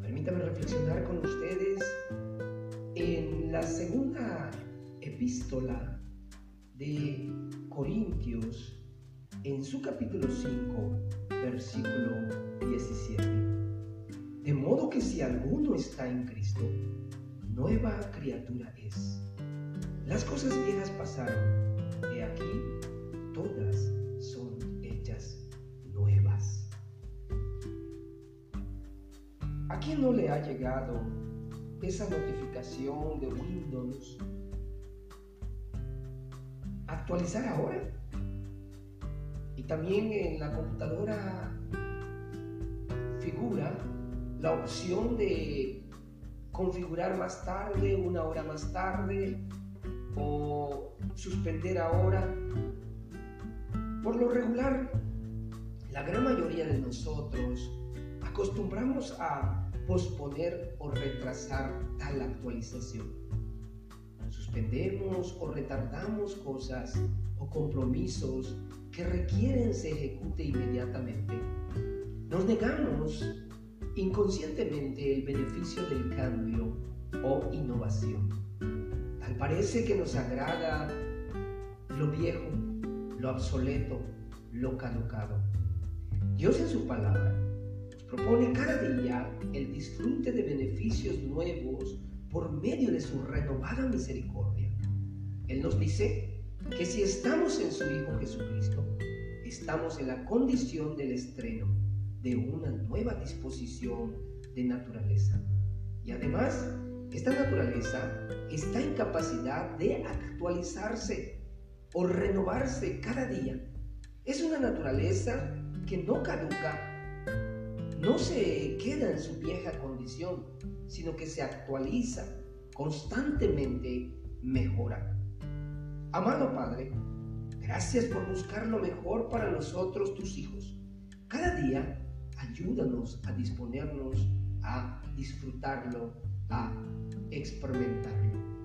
Permítame reflexionar con ustedes en la segunda epístola de Corintios, en su capítulo 5, versículo 17. De modo que si alguno está en Cristo, nueva criatura es. Las cosas viejas pasaron ¿A quién no le ha llegado esa notificación de Windows? Actualizar ahora. Y también en la computadora figura la opción de configurar más tarde, una hora más tarde, o suspender ahora. Por lo regular, la gran mayoría de nosotros acostumbramos a posponer o retrasar tal actualización. Suspendemos o retardamos cosas o compromisos que requieren se ejecute inmediatamente. Nos negamos inconscientemente el beneficio del cambio o innovación. Tal parece que nos agrada lo viejo, lo obsoleto, lo caducado. Dios en su palabra propone cada día el disfrute de beneficios nuevos por medio de su renovada misericordia. Él nos dice que si estamos en su Hijo Jesucristo, estamos en la condición del estreno de una nueva disposición de naturaleza. Y además, esta naturaleza está en capacidad de actualizarse o renovarse cada día. Es una naturaleza que no caduca, no se queda en su vieja condición, sino que se actualiza, constantemente mejora. Amado Padre, gracias por buscar lo mejor para nosotros, tus hijos. Cada día ayúdanos a disponernos a disfrutarlo, a experimentarlo.